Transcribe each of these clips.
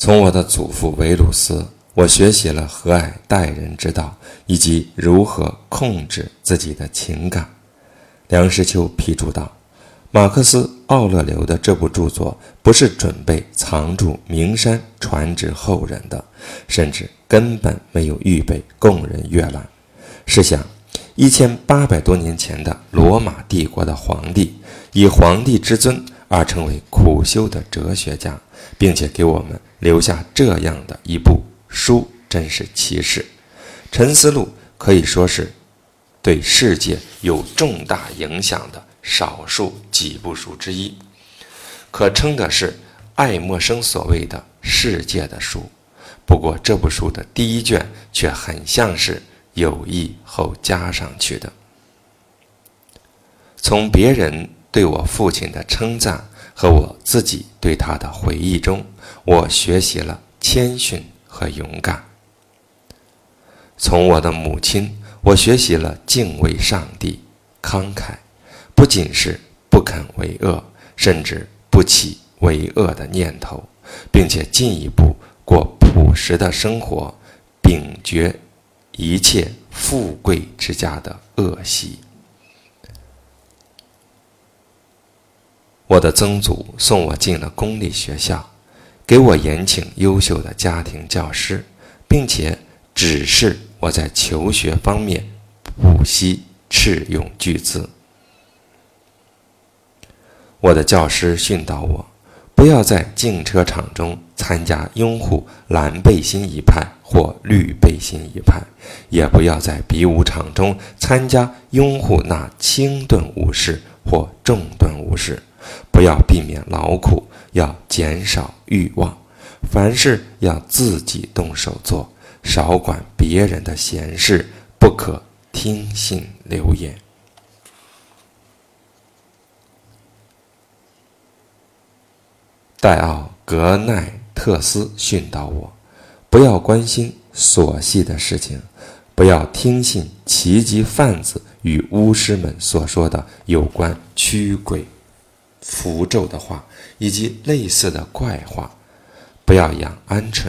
从我的祖父维鲁斯，我学习了和蔼待人之道，以及如何控制自己的情感。梁实秋批注道：“马克思·奥勒留的这部著作不是准备藏住名山传之后人的，甚至根本没有预备供人阅览。试想，一千八百多年前的罗马帝国的皇帝，以皇帝之尊而成为苦修的哲学家，并且给我们留下这样的一部书，真是奇事。《沉思录》可以说是。”对世界有重大影响的少数几部书之一，可称的是爱默生所谓的“世界的书”。不过，这部书的第一卷却很像是有意后加上去的。从别人对我父亲的称赞和我自己对他的回忆中，我学习了谦逊和勇敢。从我的母亲。我学习了敬畏上帝、慷慨，不仅是不肯为恶，甚至不起为恶的念头，并且进一步过朴实的生活，摒绝一切富贵之家的恶习。我的曾祖送我进了公立学校，给我延请优秀的家庭教师，并且指示。我在求学方面不惜斥用巨资。我的教师训导我，不要在竞车场中参加拥护蓝背心一派或绿背心一派，也不要在比武场中参加拥护那轻盾武士或重盾武士。不要避免劳苦，要减少欲望，凡事要自己动手做。少管别人的闲事，不可听信流言。戴奥格奈特斯训导我：不要关心琐细的事情，不要听信奇迹贩子与巫师们所说的有关驱鬼、符咒的话，以及类似的怪话，不要养鹌鹑。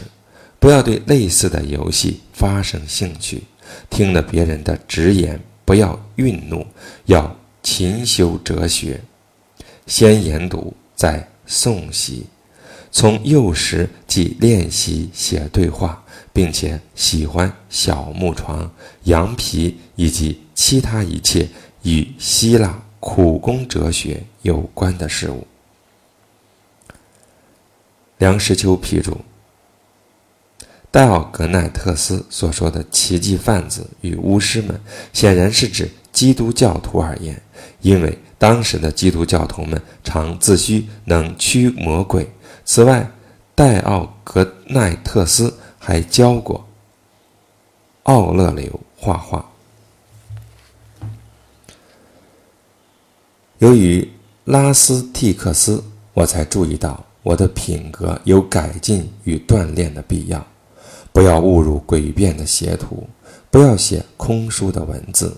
不要对类似的游戏发生兴趣，听了别人的直言，不要愠怒，要勤修哲学，先研读，再诵习。从幼时即练习写对话，并且喜欢小木床、羊皮以及其他一切与希腊苦工哲学有关的事物。梁实秋批注。戴奥格奈特斯所说的奇迹贩子与巫师们，显然是指基督教徒而言，因为当时的基督教徒们常自诩能驱魔鬼。此外，戴奥格奈特斯还教过奥勒留画画。由于拉斯蒂克斯，我才注意到我的品格有改进与锻炼的必要。不要误入诡辩的邪途，不要写空疏的文字，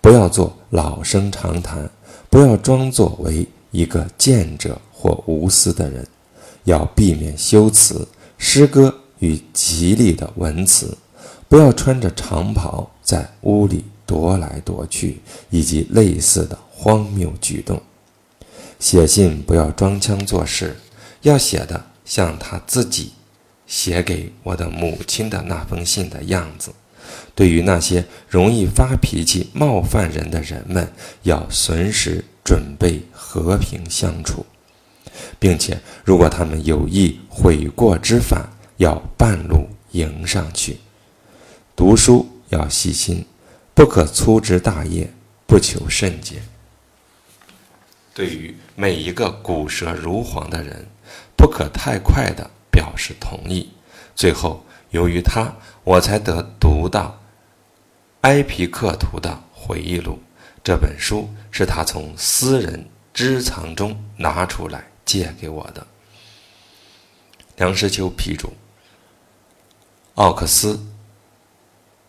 不要做老生常谈，不要装作为一个见者或无私的人，要避免修辞、诗歌与吉利的文辞，不要穿着长袍在屋里踱来踱去，以及类似的荒谬举动。写信不要装腔作势，要写的像他自己。写给我的母亲的那封信的样子，对于那些容易发脾气、冒犯人的人们，要随时准备和平相处，并且如果他们有意悔过之返，要半路迎上去。读书要细心，不可粗枝大叶，不求甚解。对于每一个骨舌如簧的人，不可太快的。表示同意。最后，由于他，我才得读到埃皮克图的回忆录。这本书是他从私人支藏中拿出来借给我的。梁实秋批注：奥克斯、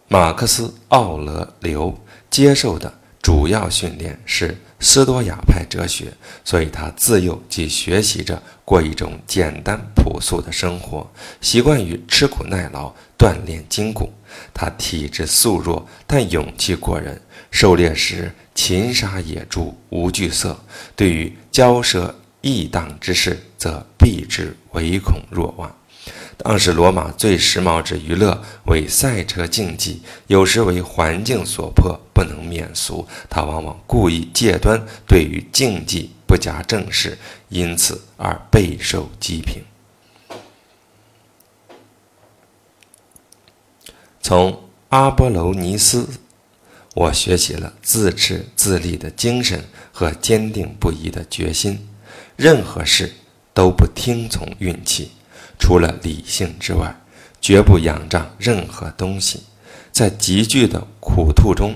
马克思·奥勒留接受的主要训练是斯多亚派哲学，所以他自幼即学习着过一种简单朴素的生活，习惯于吃苦耐劳，锻炼筋骨。他体质素弱，但勇气过人。狩猎时擒杀野猪无惧色，对于交涉异党之事，则避之唯恐若望。当时罗马最时髦之娱乐为赛车竞技，有时为环境所迫不能免俗。他往往故意戒端，对于竞技不加正视，因此而备受讥评。从阿波罗尼斯，我学习了自持自立的精神和坚定不移的决心，任何事都不听从运气。除了理性之外，绝不仰仗任何东西。在急剧的苦痛中，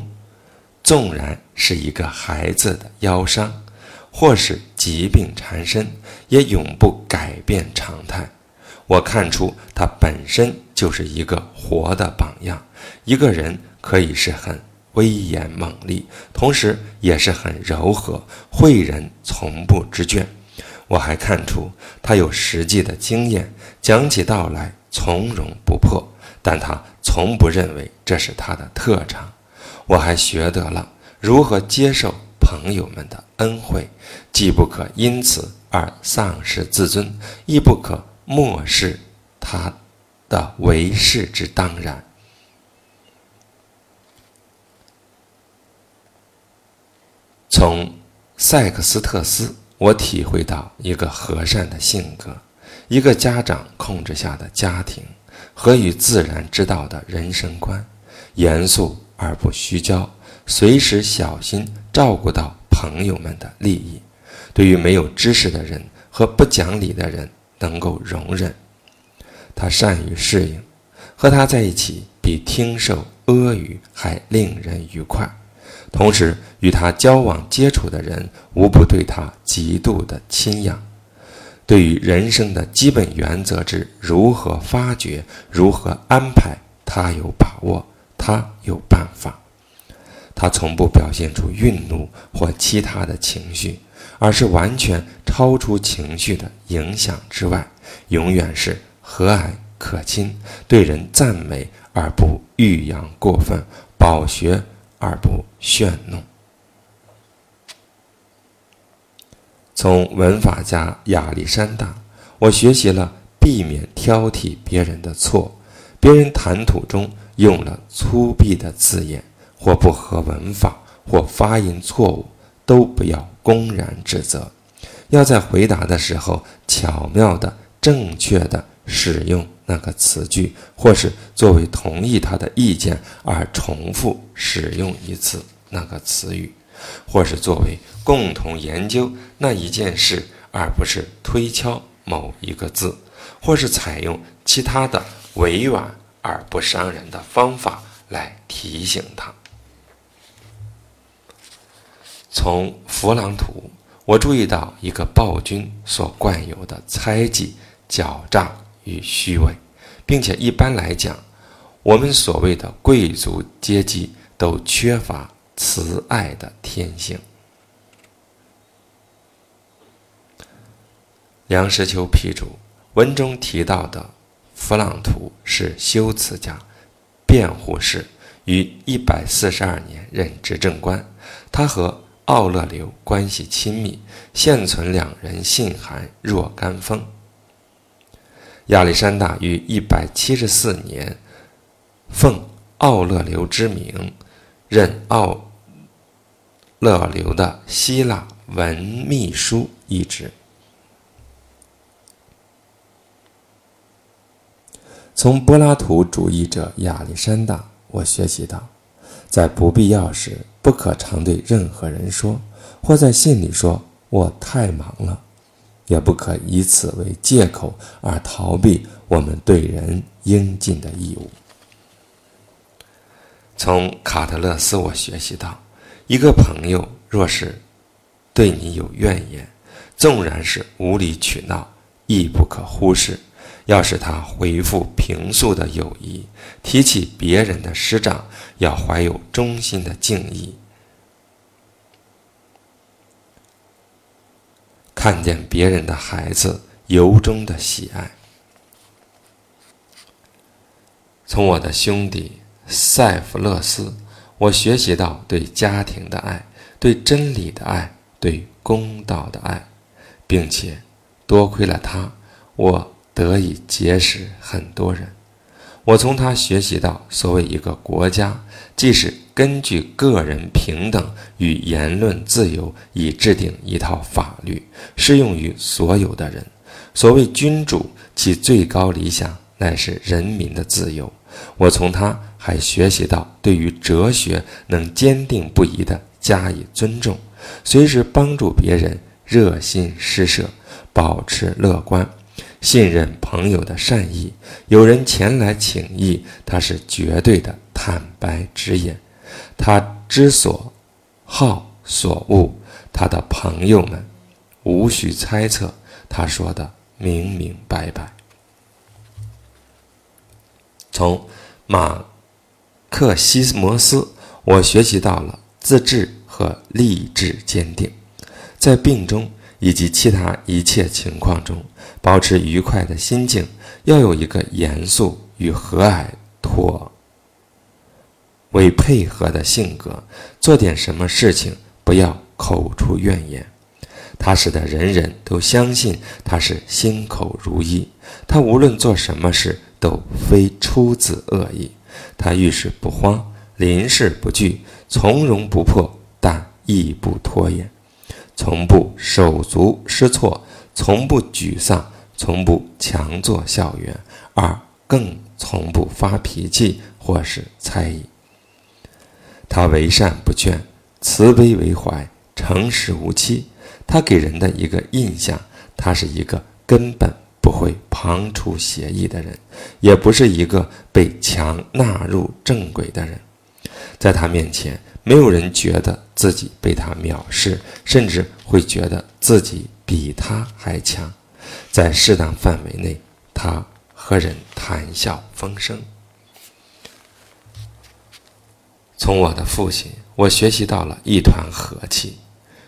纵然是一个孩子的腰伤，或是疾病缠身，也永不改变常态。我看出他本身就是一个活的榜样。一个人可以是很威严猛力，同时也是很柔和，诲人从不知倦。我还看出他有实际的经验，讲起道来从容不迫，但他从不认为这是他的特长。我还学得了如何接受朋友们的恩惠，既不可因此而丧失自尊，亦不可漠视他的为世之当然。从塞克斯特斯。我体会到一个和善的性格，一个家长控制下的家庭和与自然之道的人生观，严肃而不虚骄，随时小心照顾到朋友们的利益，对于没有知识的人和不讲理的人能够容忍。他善于适应，和他在一起比听受阿谀还令人愉快。同时，与他交往接触的人无不对他极度的钦仰。对于人生的基本原则之如何发掘、如何安排，他有把握，他有办法。他从不表现出愠怒或其他的情绪，而是完全超出情绪的影响之外，永远是和蔼可亲，对人赞美而不欲扬过分，饱学。而不炫怒。从文法家亚历山大，我学习了避免挑剔别人的错。别人谈吐中用了粗鄙的字眼，或不合文法，或发音错误，都不要公然指责。要在回答的时候巧妙的、正确的使用。那个词句，或是作为同意他的意见而重复使用一次那个词语，或是作为共同研究那一件事，而不是推敲某一个字，或是采用其他的委婉而不伤人的方法来提醒他。从弗朗图，我注意到一个暴君所惯有的猜忌、狡诈。与虚伪，并且一般来讲，我们所谓的贵族阶级都缺乏慈爱的天性。梁实秋批注文中提到的弗朗图是修辞家、辩护士，于一百四十二年任执政官。他和奥勒留关系亲密，现存两人信函若干封。亚历山大于一百七十四年，奉奥勒留之名，任奥勒留的希腊文秘书一职。从柏拉图主义者亚历山大，我学习到，在不必要时，不可常对任何人说，或在信里说“我太忙了”。也不可以此为借口而逃避我们对人应尽的义务。从卡特勒斯，我学习到，一个朋友若是对你有怨言，纵然是无理取闹，亦不可忽视。要使他回复平素的友谊，提起别人的师长，要怀有衷心的敬意，看见别人的孩子由衷的喜爱。从我的兄弟塞弗勒斯，我学习到对家庭的爱，对真理的爱，对公道的爱，并且多亏了他，我得以结识很多人。我从他学习到，所谓一个国家，即是根据个人平等与言论自由，以制定一套法律，适用于所有的人。所谓君主，其最高理想乃是人民的自由。我从他还学习到，对于哲学能坚定不移地加以尊重，随时帮助别人，热心施舍，保持乐观，信任朋友的善意。有人前来请益，他是绝对的坦白直言。他之所好所恶，他的朋友们无需猜测，他说的明明白白。从马克西摩斯，我学习到了自制和励志坚定，在病中以及其他一切情况中保持愉快的心境，要有一个严肃与和蔼妥为配合的性格，做点什么事情不要口出怨言。他使得人人都相信他是心口如一，他无论做什么事。都非出自恶意，他遇事不慌，临事不惧，从容不迫，但亦不拖延，从不手足失措，从不沮丧，从不强作笑言，而更从不发脾气或是猜疑。他为善不倦，慈悲为怀，诚实无欺。他给人的一个印象，他是一个根本。不会旁出邪意的人，也不是一个被强纳入正轨的人。在他面前，没有人觉得自己被他藐视，甚至会觉得自己比他还强。在适当范围内，他和人谈笑风生。从我的父亲，我学习到了一团和气。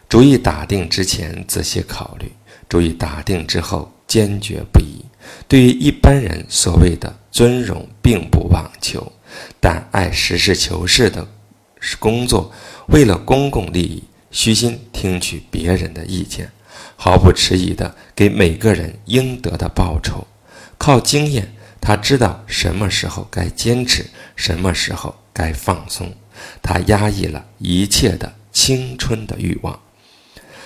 主意打定之前仔细考虑，主意打定之后。坚决不移。对于一般人所谓的尊荣，并不妄求，但爱实事求是的是工作，为了公共利益，虚心听取别人的意见，毫不迟疑地给每个人应得的报酬。靠经验，他知道什么时候该坚持，什么时候该放松。他压抑了一切的青春的欲望。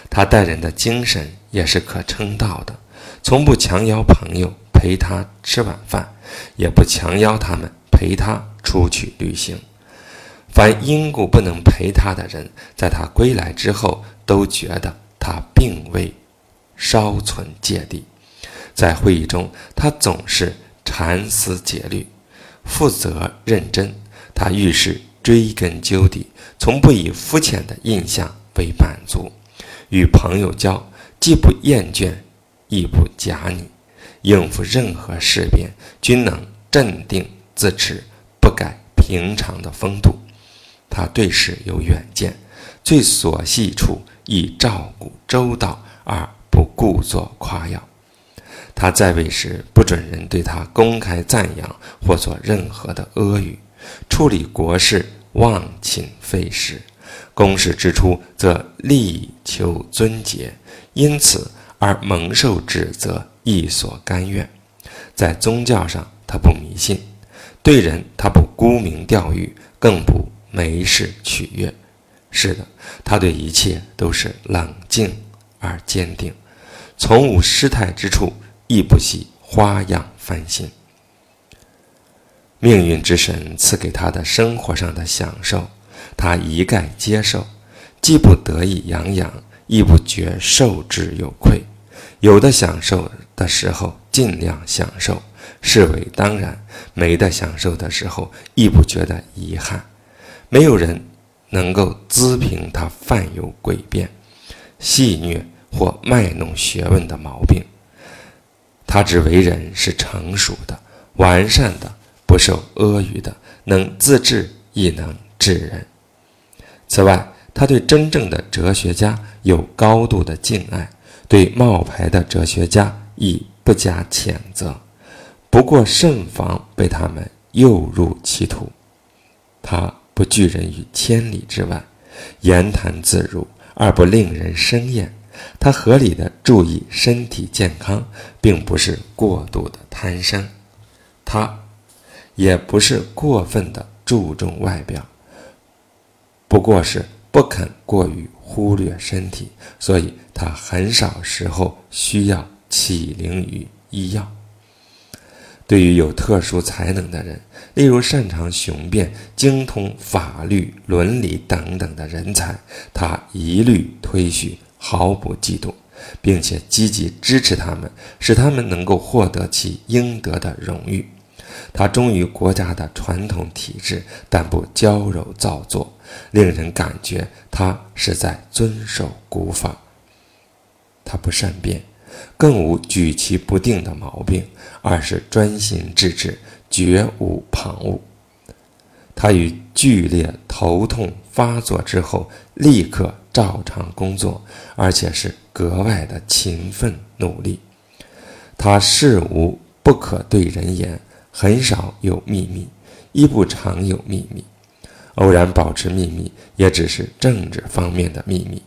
他待人的精神也是可称道的。从不强邀朋友陪他吃晚饭，也不强邀他们陪他出去旅行。凡因故不能陪他的人，在他归来之后，都觉得他并未稍存芥蒂。在会议中，他总是禅思竭虑、负责认真。他遇事追根究底，从不以肤浅的印象为满足。与朋友交，既不厌倦。亦不假拟，应付任何事变，均能镇定自持，不改平常的风度。他对事有远见，最琐细处亦照顾周到，而不故作夸耀。他在位时，不准人对他公开赞扬或做任何的阿谀，处理国事忘寝废食，公事之初则力求尊节，因此。而蒙受指责，亦所甘愿。在宗教上，他不迷信；对人，他不沽名钓誉，更不没事取悦。是的，他对一切都是冷静而坚定，从无失态之处，亦不惜花样翻新。命运之神赐给他的生活上的享受，他一概接受，既不得意洋洋。亦不觉受之有愧，有的享受的时候尽量享受，视为当然；没得享受的时候，亦不觉得遗憾。没有人能够滋评他犯有诡辩、戏谑或卖弄学问的毛病。他只为人是成熟的、完善的，不受阿谀的，能自治亦能治人。此外，他对真正的哲学家有高度的敬爱，对冒牌的哲学家亦不加谴责，不过慎防被他们诱入歧途。他不拒人于千里之外，言谈自如而不令人生厌。他合理的注意身体健康，并不是过度的贪生，他也不是过分的注重外表，不过是不肯过于忽略身体，所以他很少时候需要起灵于医药。对于有特殊才能的人，例如擅长雄辩、精通法律、伦理等等的人才，他一律推许。毫不嫉妒，并且积极支持他们，使他们能够获得其应得的荣誉。他忠于国家的传统体制，但不娇柔造作，令人感觉他是在遵守古法。他不善变，更无举棋不定的毛病，而是专心致志，绝无旁骛。他于剧烈头痛发作之后，立刻。照常工作，而且是格外的勤奋努力。他事无不可对人言，很少有秘密，亦不常有秘密。偶然保持秘密，也只是政治方面的秘密。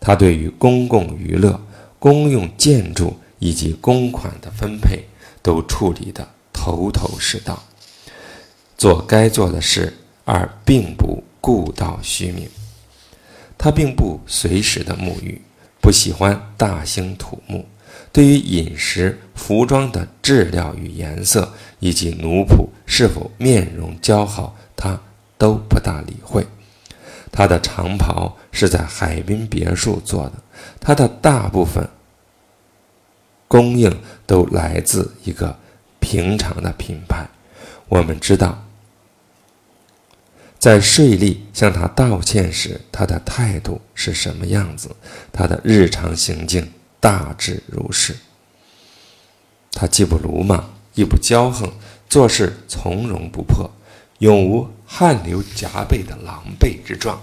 他对于公共娱乐、公用建筑以及公款的分配，都处理得头头是道，做该做的事，而并不顾到虚名。他并不随时的沐浴，不喜欢大兴土木。对于饮食、服装的质量与颜色，以及奴仆是否面容姣好，他都不大理会。他的长袍是在海滨别墅做的，他的大部分供应都来自一个平常的品牌。我们知道。在税吏向他道歉时，他的态度是什么样子？他的日常行径大致如是。他既不鲁莽，亦不骄横，做事从容不迫，永无汗流浃背的狼狈之状。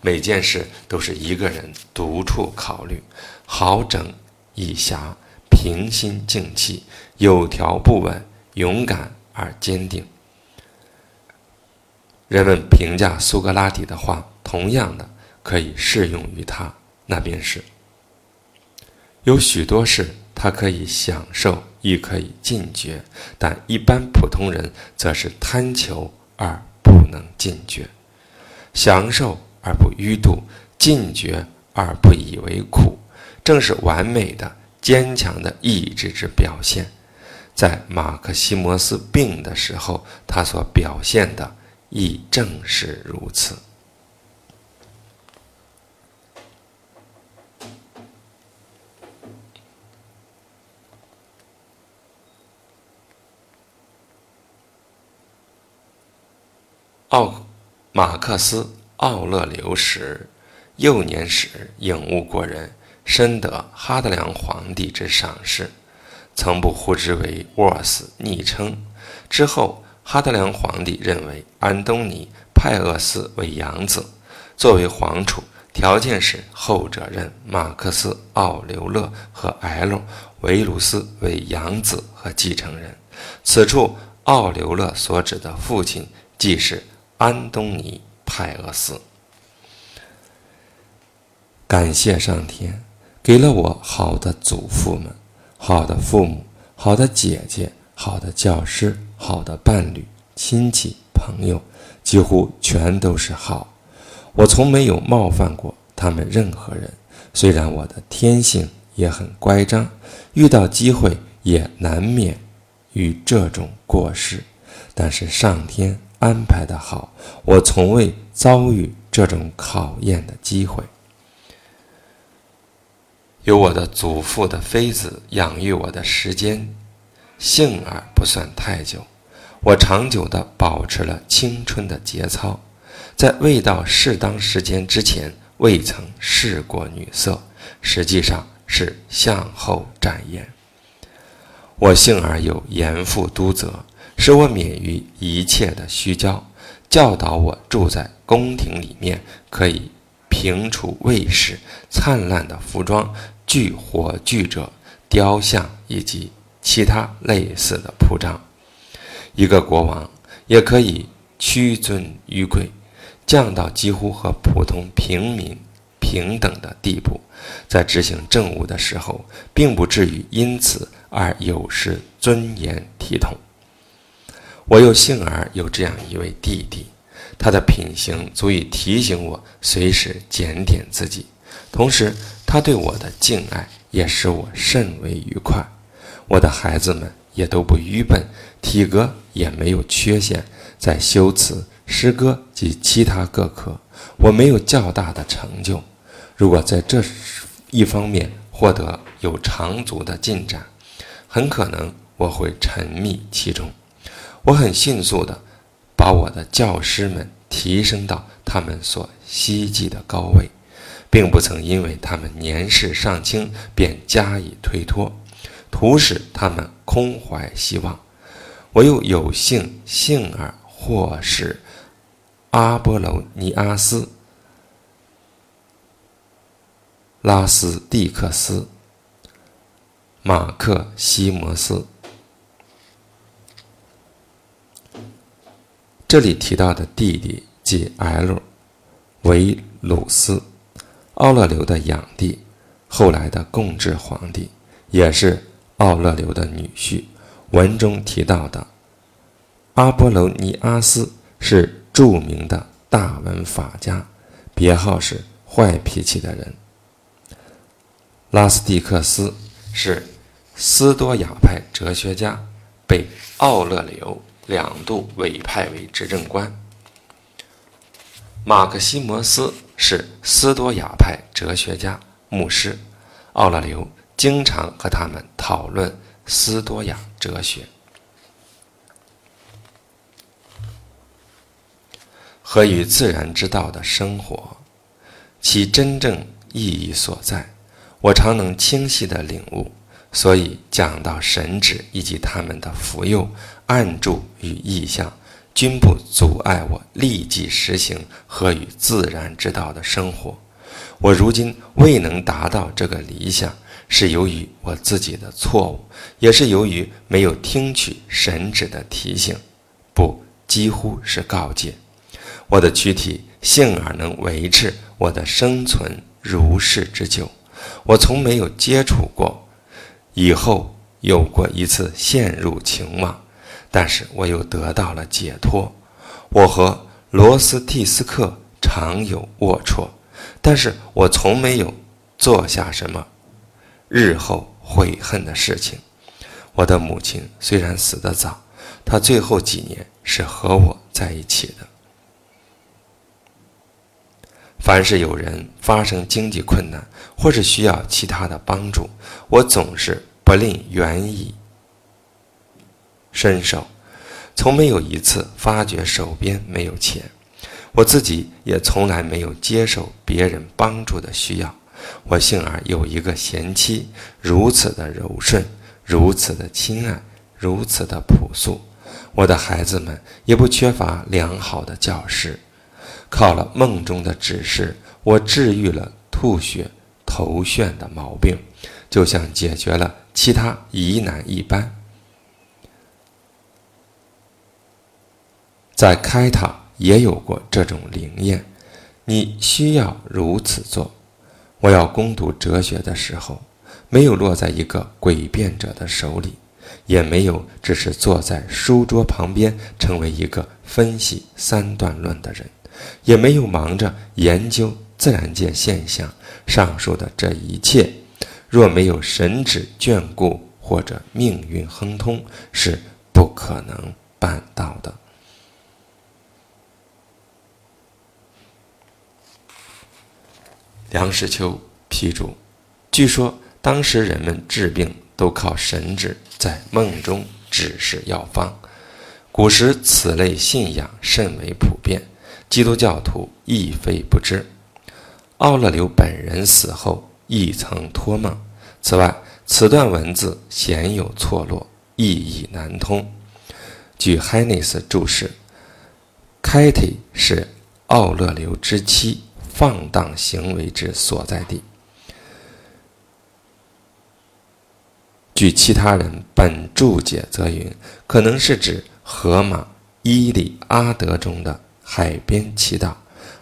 每件事都是一个人独处考虑，好整以暇，平心静气，有条不紊，勇敢而坚定。人们评价苏格拉底的话，同样的可以适用于他。那便是：有许多事他可以享受，亦可以禁绝；但一般普通人则是贪求而不能禁绝，享受而不淤堵，禁绝而不以为苦，正是完美的坚强的意志之表现。在马克西摩斯病的时候，他所表现的。亦正是如此。奥马克思·奥勒留时，幼年时颖悟过人，深得哈德良皇帝之赏识，曾不呼之为沃斯昵称。之后。哈德良皇帝认为安东尼·派厄斯为养子，作为皇储，条件是后者认马克思·奥留勒和 L· 维鲁斯为养子和继承人。此处奥留勒所指的父亲即是安东尼·派厄斯。感谢上天，给了我好的祖父们、好的父母、好的姐姐、好的教师。好的伴侣、亲戚、朋友，几乎全都是好。我从没有冒犯过他们任何人。虽然我的天性也很乖张，遇到机会也难免与这种过失，但是上天安排的好，我从未遭遇这种考验的机会。有我的祖父的妃子养育我的时间，幸而不算太久。我长久地保持了青春的节操，在未到适当时间之前，未曾试过女色，实际上是向后展颜。我幸而有严父督责，使我免于一切的虚骄，教导我住在宫廷里面可以平除卫士，灿烂的服装具火炬者、雕像以及其他类似的铺张。一个国王也可以屈尊于贵，降到几乎和普通平民平等的地步，在执行政务的时候，并不至于因此而有失尊严体统。我又幸而有这样一位弟弟，他的品行足以提醒我随时检点自己，同时他对我的敬爱也使我甚为愉快。我的孩子们也都不愚笨，体格也没有缺陷，在修辞、诗歌及其他各科，我没有较大的成就。如果在这一方面获得有长足的进展，很可能我会沉迷其中。我很迅速地把我的教师们提升到他们所希冀的高位，并不曾因为他们年事尚轻便加以推脱，徒使他们空怀希望。我又有幸幸而获使阿波罗尼阿斯、拉斯蒂克斯、马克西摩斯。这里提到的弟弟即 L 维鲁斯，奥勒留的养弟，后来的共治皇帝，也是奥勒留的女婿。文中提到的阿波罗尼阿斯是著名的大文法家，别号是坏脾气的人。拉斯蒂克斯是斯多亚派哲学家，被奥勒留。两度委派为执政官。马克西摩斯是斯多亚派哲学家、牧师，奥勒留经常和他们讨论斯多亚哲学。和与自然之道的生活，其真正意义所在，我常能清晰的领悟。所以讲到神旨以及他们的福佑、暗助与意象，均不阻碍我立即实行和与自然之道的生活。我如今未能达到这个理想，是由于我自己的错误，也是由于没有听取神旨的提醒，不，几乎是告诫。我的躯体幸而能维持我的生存如是之久，我从没有接触过。以后有过一次陷入情网，但是我又得到了解脱。我和罗斯蒂斯克常有龌龊，但是我从没有做下什么日后悔恨的事情。我的母亲虽然死得早，她最后几年是和我在一起的。凡是有人发生经济困难，或是需要其他的帮助，我总是不吝援以伸手，从没有一次发觉手边没有钱。我自己也从来没有接受别人帮助的需要。我幸而有一个贤妻，如此的柔顺，如此的亲爱，如此的朴素。我的孩子们也不缺乏良好的教师。靠了梦中的指示，我治愈了吐血、头眩的毛病，就像解决了其他疑难一般。在开塔也有过这种灵验，你需要如此做。我要攻读哲学的时候，没有落在一个诡辩者的手里，也没有只是坐在书桌旁边，成为一个分析三段论的人。也没有忙着研究自然界现象，上述的这一切，若没有神旨眷顾或者命运亨通，是不可能办到的。梁实秋批注：据说当时人们治病都靠神旨在梦中指示药方，古时此类信仰甚为普遍。基督教徒亦非不知，奥勒留本人死后亦曾托梦。此外，此段文字鲜有错落，意义难通。据 Hennis 注释 k a t y 是奥勒留之妻放荡行为之所在地。据其他人本注解则云，可能是指荷马《伊利阿德》中的海边祈祷，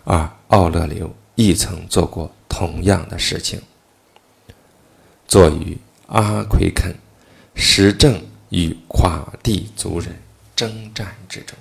而奥勒留亦曾做过同样的事情，坐于阿奎肯，实证与垮地族人征战之中。